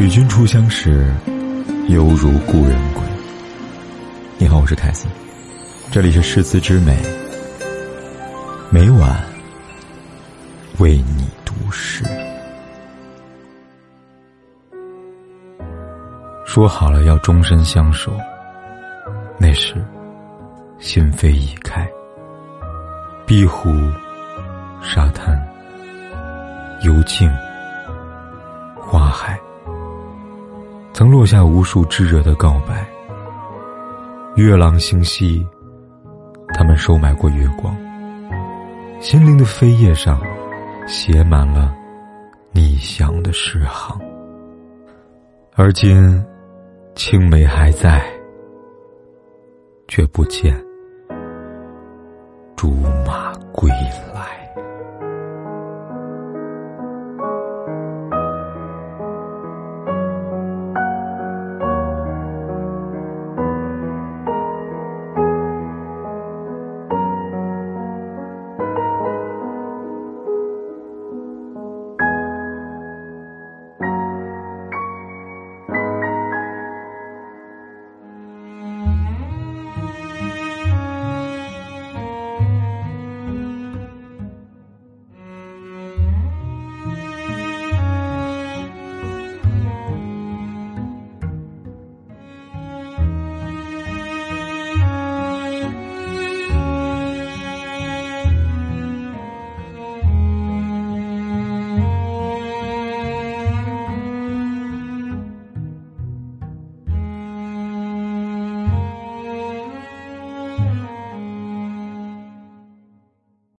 与君初相识，犹如故人归。你好，我是凯斯，这里是诗词之美，每晚为你读诗。说好了要终身相守，那时心扉已开，碧湖、沙滩、幽静、花海。曾落下无数炙热的告白。月朗星稀，他们收买过月光。心灵的扉页上，写满了你想的诗行。而今，青梅还在，却不见竹马归来。